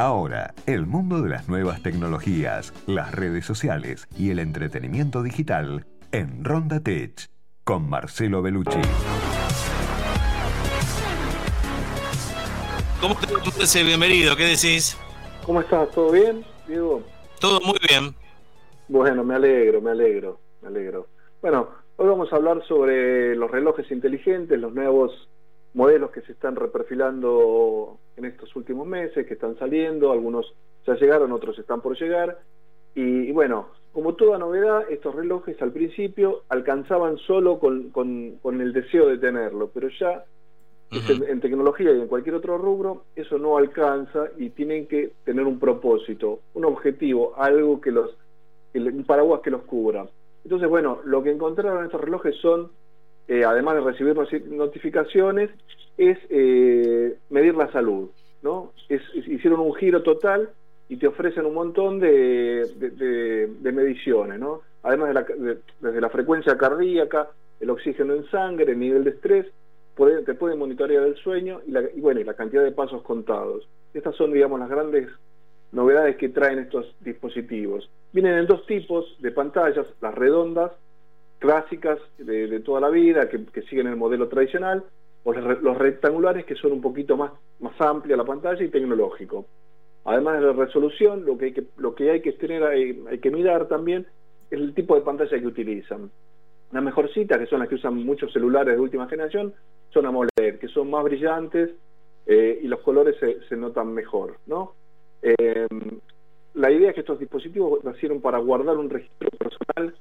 Ahora, el mundo de las nuevas tecnologías, las redes sociales y el entretenimiento digital en Ronda Tech con Marcelo Bellucci. ¿Cómo te Bienvenido, ¿qué decís? ¿Cómo estás? ¿Todo bien, Diego? Todo muy bien. Bueno, me alegro, me alegro, me alegro. Bueno, hoy vamos a hablar sobre los relojes inteligentes, los nuevos modelos que se están reperfilando en estos últimos meses, que están saliendo, algunos ya llegaron, otros están por llegar. Y, bueno, como toda novedad, estos relojes al principio alcanzaban solo con, con, el deseo de tenerlo, pero ya en, tecnología y en cualquier otro rubro eso no alcanza y tienen que tener un propósito, un objetivo, algo que los, un paraguas que los cubra. Entonces, bueno, lo que encontraron estos relojes son eh, además de recibir notificaciones, es eh, medir la salud. ¿no? hicieron un giro total y te ofrecen un montón de, mediciones. ¿no? Además de desde la frecuencia cardíaca, el oxígeno en sangre, el nivel de estrés, te pueden monitorear el sueño y, la, y, bueno, y la cantidad de pasos contados. Estas son, digamos, las grandes novedades que traen estos dispositivos. Vienen en dos tipos de pantallas, las redondas clásicas de, toda la vida, que, siguen el modelo tradicional, o los, rectangulares que son un poquito más, más amplia la pantalla y tecnológico. Además de la resolución, lo que hay que, lo que, hay que tener, hay, que mirar también es el tipo de pantalla que utilizan. Las mejorcitas, que son las que usan muchos celulares de última generación, son AMOLED, que son más brillantes eh, y los colores se, notan mejor. ¿no? Eh, la idea es que estos dispositivos nacieron para guardar un registro personal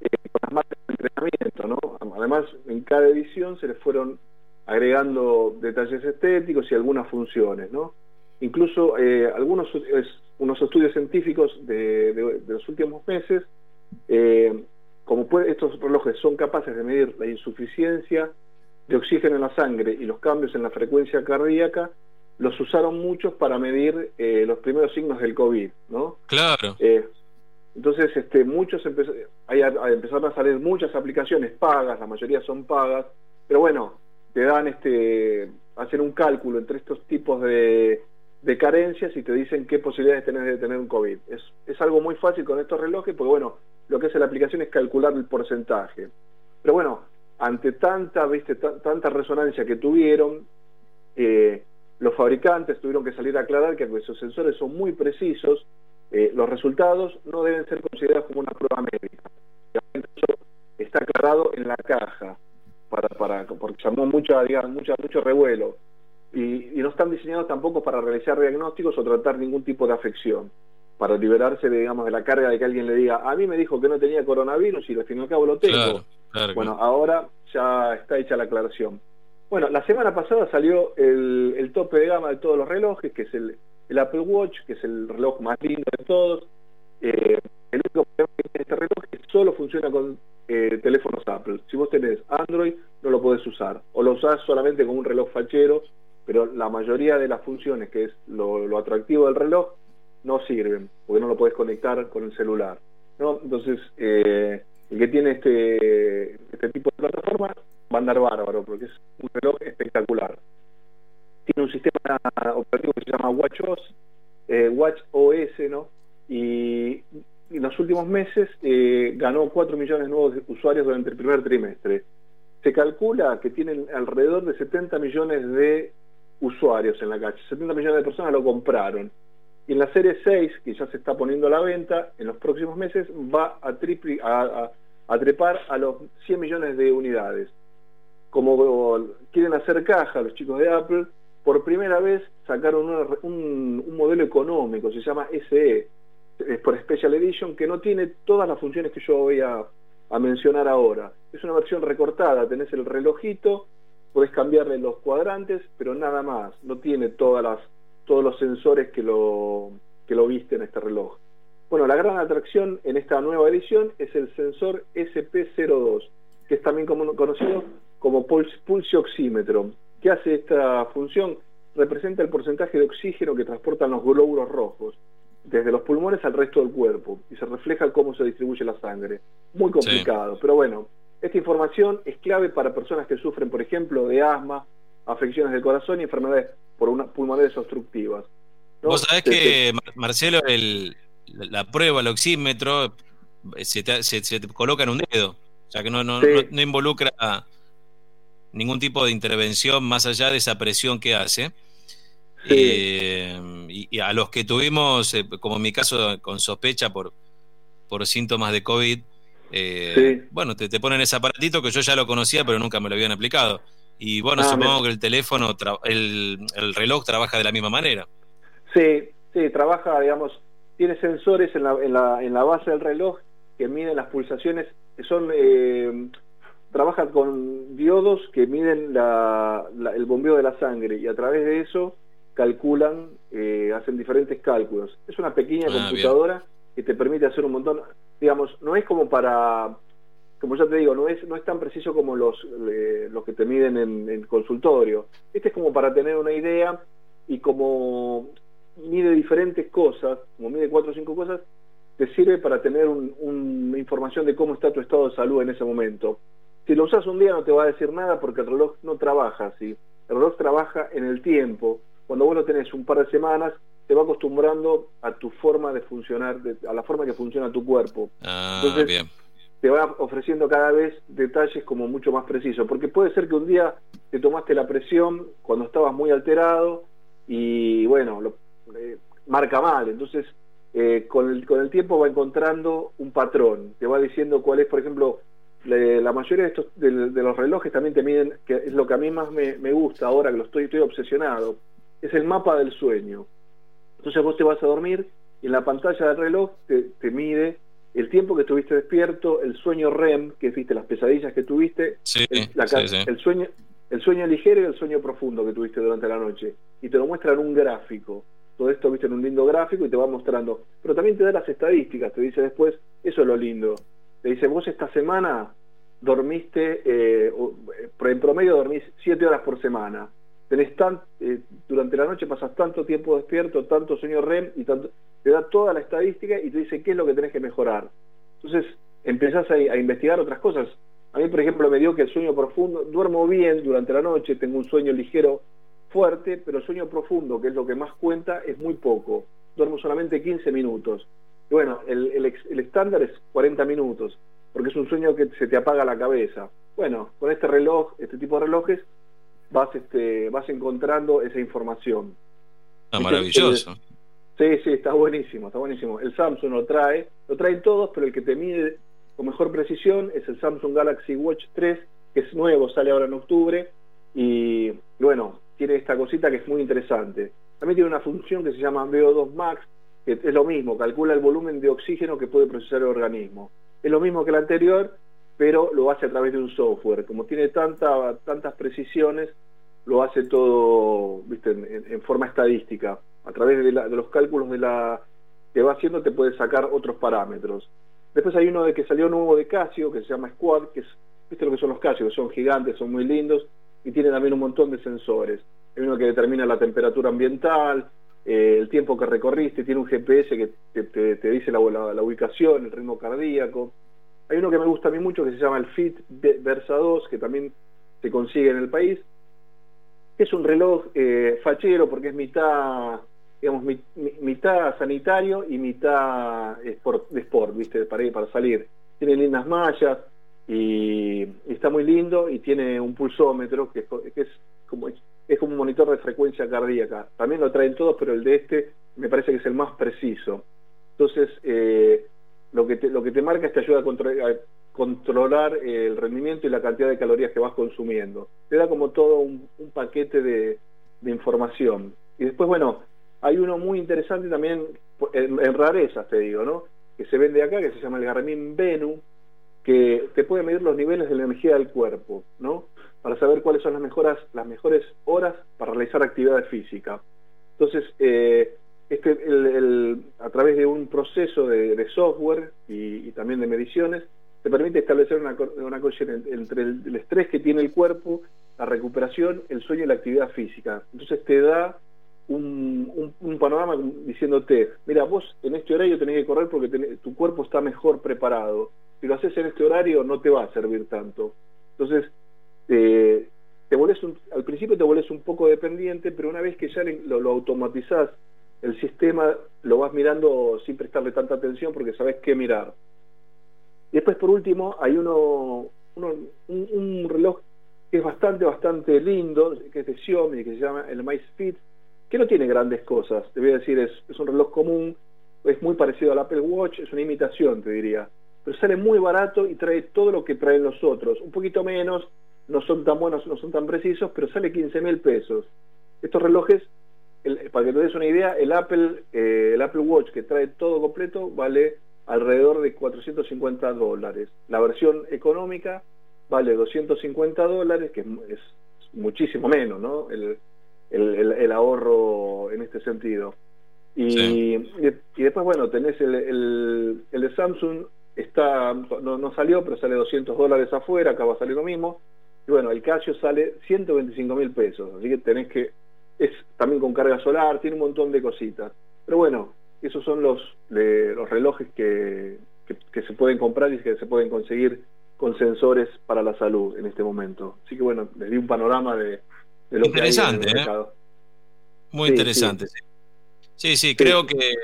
eh, con las marcas entrenamiento, ¿no? Además, en cada edición se les fueron agregando detalles estéticos y algunas funciones, ¿no? Incluso eh, algunos unos estudios científicos de, los últimos meses, eh, como estos relojes son capaces de medir la insuficiencia de oxígeno en la sangre y los cambios en la frecuencia cardíaca, los usaron muchos para medir eh, los primeros signos del COVID, ¿no? Claro. Entonces, este, muchos empezaron a salir muchas aplicaciones pagas, la mayoría son pagas, pero bueno, te dan este, hacer un cálculo entre estos tipos de, carencias y te dicen qué posibilidades tenés de tener un COVID. Es, es algo muy fácil con estos relojes, porque bueno, lo que hace la aplicación es calcular el porcentaje. Pero bueno, ante tanta, viste, tanta resonancia que tuvieron, eh, los fabricantes tuvieron que salir a aclarar que esos sensores son muy precisos eh, los resultados no deben ser considerados como una prueba médica. Eso está aclarado en la caja, para, para, porque llamó mucha, digamos, mucha, mucho revuelo. Y, no están diseñados tampoco para realizar diagnósticos o tratar ningún tipo de afección, para liberarse, de, digamos, de la carga de que alguien le diga, a mí me dijo que no tenía coronavirus y al fin y al cabo lo tengo. bueno, ahora ya está hecha la aclaración. Bueno, la semana pasada salió el, el tope de gama de todos los relojes, que es el el Apple Watch, que es el reloj más lindo de todos. Eh, el único problema que tiene este reloj es que solo funciona con eh, teléfonos Apple. Si vos tenés Android, no lo podés usar. O lo usás solamente con un reloj fachero, pero la mayoría de las funciones, que es lo, atractivo del reloj, no sirven, porque no lo podés conectar con el celular. Entonces, eh, el que tiene este, este tipo de plataforma va a andar bárbaro, porque es un reloj espectacular tiene un sistema operativo que se llama WatchOS, eh, WatchOS, ¿no? Y en los últimos meses eh, ganó 4 millones de nuevos usuarios durante el primer trimestre. Se calcula que tienen alrededor de 70 millones de usuarios en la calle, 70 millones de personas lo compraron. Y en la serie 6, que ya se está poniendo a la venta, en los próximos meses va a, a, a trepar a los 100 millones de unidades. Como quieren hacer caja los chicos de Apple, por primera vez sacaron un, modelo económico, se llama SE, es por Special Edition, que no tiene todas las funciones que yo voy a, mencionar ahora. Es una versión recortada, tenés el relojito, podés cambiarle los cuadrantes, pero nada más, no tiene todas las, todos los sensores que lo, que lo visten este reloj. Bueno, la gran atracción en esta nueva edición es el sensor SP02, que es también conocido como pulse ¿Qué hace esta función? Representa el porcentaje de oxígeno que transportan los glóbulos rojos desde los pulmones al resto del cuerpo y se refleja cómo se distribuye la sangre. Muy complicado, pero bueno, esta información es clave para personas que sufren, por ejemplo, de asma, afecciones del corazón y enfermedades por una, pulmonares obstructivas. Vos sabés que, Marcelo, el, la prueba, el oxímetro, se te, se, te, coloca en un dedo. O sea que no, no, no, involucra ningún tipo de intervención más allá de esa presión que hace. Eh, y, a los que tuvimos, eh, como en mi caso, con sospecha por, por síntomas de COVID, eh, bueno, te, te, ponen ese aparatito que yo ya lo conocía, pero nunca me lo habían aplicado. Y bueno, ah, supongo que el teléfono, el, el reloj trabaja de la misma manera. Sí, sí, trabaja, digamos, tiene sensores en la, en la, en la base del reloj que miden las pulsaciones, que son, eh, trabajan con diodos que miden la, el bombeo de la sangre y a través de eso calculan, eh, hacen diferentes cálculos. Es una pequeña ah, computadora que te permite hacer un montón, digamos, no es como para, como ya te digo, no es, no es tan preciso como los, los que te miden en, en consultorio. Este es como para tener una idea y como mide diferentes cosas, como mide cuatro o cinco cosas, te sirve para tener una información de cómo está tu estado de salud en ese momento. Si lo usas un día no te va a decir nada porque el reloj no trabaja así. El reloj trabaja en el tiempo. Cuando vos lo tenés un par de semanas, te va acostumbrando a tu forma de funcionar, a la forma que funciona tu cuerpo. Ah, Entonces, bien. te va ofreciendo cada vez detalles como mucho más precisos. Porque puede ser que un día te tomaste la presión cuando estabas muy alterado y bueno, lo, eh, marca mal. Entonces, eh, con, el, con el tiempo va encontrando un patrón. Te va diciendo cuál es, por ejemplo, la mayoría de, estos, de, los relojes también te miden, que es lo que a mí más me, gusta ahora, que lo estoy, estoy obsesionado, es el mapa del sueño. Entonces vos te vas a dormir y en la pantalla del reloj te, te mide el tiempo que estuviste despierto, el sueño REM, que viste las pesadillas que tuviste, el, sueño el sueño ligero y el sueño profundo que tuviste durante la noche. Y te lo muestra en un gráfico todo esto viste en un lindo gráfico y te va mostrando, pero también te da las estadísticas, te dice después, eso es lo lindo, te dice, vos esta semana dormiste, eh, eh en promedio dormís 7 horas por semana, tenés tan, eh, durante la noche pasas tanto tiempo despierto, tanto sueño REM y tanto, te da toda la estadística y te dice qué es lo que tenés que mejorar. Entonces empezás a, investigar otras cosas. A mí, por ejemplo, me dio que el sueño profundo, duermo bien durante la noche, tengo un sueño ligero fuerte, pero sueño profundo, que es lo que más cuenta, es muy poco. Duermo solamente 15 minutos. Bueno, el, el, estándar es 40 minutos, porque es un sueño que se te apaga la cabeza. Bueno, con este reloj, este tipo de relojes, vas, este, vas encontrando esa información. Está maravilloso. Sí, sí, está buenísimo, está buenísimo. El Samsung lo trae, lo traen todos, pero el que te mide con mejor precisión es el Samsung Galaxy Watch 3, que es nuevo, sale ahora en octubre, y bueno, tiene esta cosita que es muy interesante. También tiene una función que se llama VO2 Max, es lo mismo, calcula el volumen de oxígeno que puede procesar el organismo. Es lo mismo que el anterior, pero lo hace a través de un software. Como tiene tanta, tantas precisiones, lo hace todo. En, forma estadística. A través de, de, los cálculos de la que va haciendo te puede sacar otros parámetros. Después hay uno de que salió nuevo de Casio, que se llama Squad, que es, viste lo que son los Casio, que son gigantes, son muy lindos, y tiene también un montón de sensores. Hay uno que determina la temperatura ambiental, eh, el tiempo que recorriste, tiene un GPS que te, dice la, ubicación, el ritmo cardíaco. Hay uno que me gusta a mí mucho que se llama el Fit Versa 2, que también se consigue en el país. Es un reloj eh, fachero porque es mitad digamos, mitad sanitario y mitad de sport, ¿viste? Para, para salir. Tiene lindas mallas, y, está muy lindo y tiene un pulsómetro que, es como es como un monitor de frecuencia cardíaca. También lo traen todos, pero el de este me parece que es el más preciso. Entonces, eh, lo, que te, lo que te marca es que ayuda a, controlar el rendimiento y la cantidad de calorías que vas consumiendo. Te da como todo un, paquete de, información. Y después, bueno, hay uno muy interesante también, en, en rarezas te digo, ¿no? Que se vende acá, que se llama el Garmin Venu, que te puede medir los niveles de la energía del cuerpo, ¿no? Para saber cuáles son las mejores, las mejores horas para realizar actividad física. Entonces, eh, este, a través de un proceso de, software y, también de mediciones, te permite establecer una, una entre el, estrés que tiene el cuerpo, la recuperación, el sueño y la actividad física. Entonces te da un, panorama diciéndote, mira, vos en este horario tenés que correr porque tu cuerpo está mejor preparado si lo haces en este horario no te va a servir tanto. Entonces, eh, te volvés al principio te volvés un poco dependiente, pero una vez que ya lo, automatizás el sistema lo vas mirando sin prestarle tanta atención porque sabes qué mirar. Y después, por último, hay uno, un, reloj que es bastante, bastante lindo, que es de Xiaomi, que se llama el MySpeed, que no tiene grandes cosas. Te voy a decir, es, es un reloj común, es muy parecido al Apple Watch, es una imitación, te diría. Pero sale muy barato y trae todo lo que traen los otros. Un poquito menos, no son tan buenos, no son tan precisos, pero sale 15 mil pesos. Estos relojes, para que te des una idea, el Apple, eh, el Apple Watch que trae todo completo vale alrededor de 450 dólares. La versión económica vale 250 dólares, que es, muchísimo menos, ¿no? El, el, ahorro en este sentido. Y, y, después, bueno, tenés el, el, de Samsung, está no, no salió, pero sale 200 dólares afuera, acá va a salir lo mismo. Y bueno, el Casio sale 125 mil pesos, así que tenés que, es también con carga solar, tiene un montón de cositas. Pero bueno, esos son los, los relojes que, que, se pueden comprar y que se pueden conseguir con sensores para la salud en este momento. Así que bueno, les di un panorama de, de lo interesante, que hay ¿eh? Muy interesante, sí. Sí, sí, creo que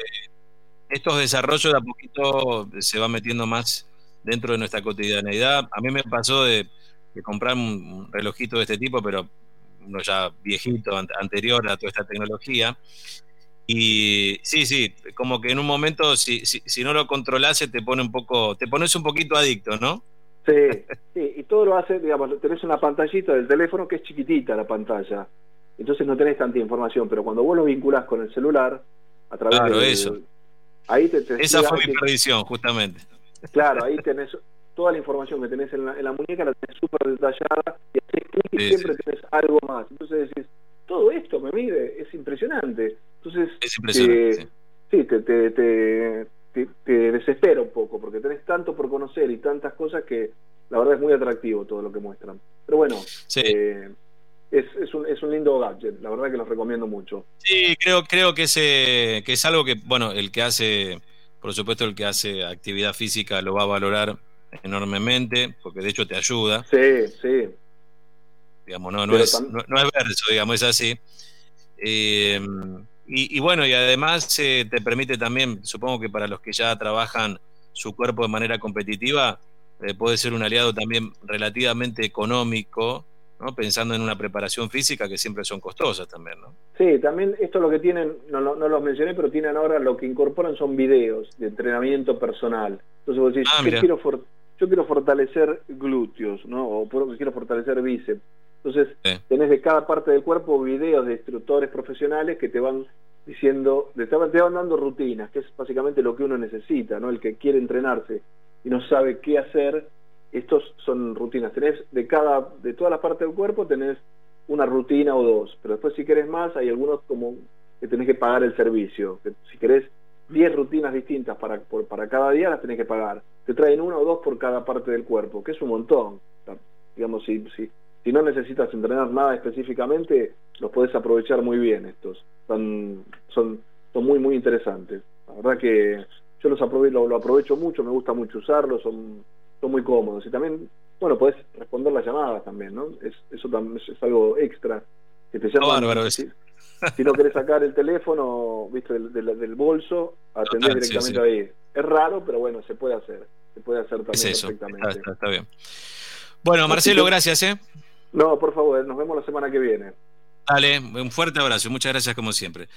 estos desarrollos de a poquito se van metiendo más dentro de nuestra cotidianeidad. A mí me pasó de de comprar un, relojito de este tipo, pero uno ya viejito, anterior a toda esta tecnología. Y sí, sí, como que en un momento, si, si, no lo controlase, te pone un poco, te pones un poquito adicto, ¿no? Sí, sí, y todo lo hace, digamos, tenés una pantallita del teléfono que es chiquitita la pantalla, entonces no tenés tanta información, pero cuando vos lo vinculás con el celular, a través claro, eso. Ahí te, Esa fue mi predicción, justamente. Claro, ahí tenés toda la información que tenés en la, muñeca la tenés súper detallada y y siempre tenés algo más. Entonces decís, todo esto me mide, es impresionante. Entonces, es impresionante, eh, sí, te, te, te, te, desespera un poco porque tenés tanto por conocer y tantas cosas que la verdad es muy atractivo todo lo que muestran. Pero bueno, eh, es, es, un, es un lindo gadget, la verdad que los recomiendo mucho. Sí, creo, creo que, es, que es algo que, bueno, el que hace, por supuesto, el que hace actividad física lo va a valorar enormemente, porque de hecho te ayuda. Sí, sí. Digamos, no, no, es, no, es verso, digamos, es así. Eh, y, bueno, y además eh, te permite también, supongo que para los que ya trabajan su cuerpo de manera competitiva, eh, puede ser un aliado también relativamente económico, ¿no? pensando en una preparación física que siempre son costosas también. ¿no? Sí, también esto lo que tienen, no, no, no los mencioné, pero tienen ahora lo que incorporan son videos de entrenamiento personal. Entonces vos decís, ah, yo quiero yo quiero fortalecer glúteos, ¿no? O quiero fortalecer bíceps. Entonces, tenés de cada parte del cuerpo videos de instructores profesionales que te van diciendo, te van dando rutinas, que es básicamente lo que uno necesita, ¿no? El que quiere entrenarse y no sabe qué hacer, estos son rutinas. Tenés de cada, de todas las partes del cuerpo, tenés una rutina o dos, pero después si querés más, hay algunos como que tenés que pagar el servicio. Que si querés 10 rutinas distintas para, para cada día, las tenés que pagar. Te traen una o dos por cada parte del cuerpo, que es un montón. digamos, si, si, si no necesitas entrenar nada específicamente, los podés aprovechar muy bien estos. Son, son, son muy, muy interesantes. La verdad que yo los aprovecho, lo, aprovecho mucho, me gusta mucho usarlos, son, son muy cómodos. Y también, bueno, podés responder las llamadas también, ¿no? Es, eso también es, algo extra que te llaman. Si no querés sacar el teléfono, viste, del, del, bolso, atender directamente ahí. Es raro, pero bueno, se puede hacer. Se puede hacer también perfectamente. Está, bien. Bueno, Marcelo, gracias, ¿eh? No, por favor, nos vemos la semana que viene. Dale, un fuerte abrazo. Muchas gracias como siempre.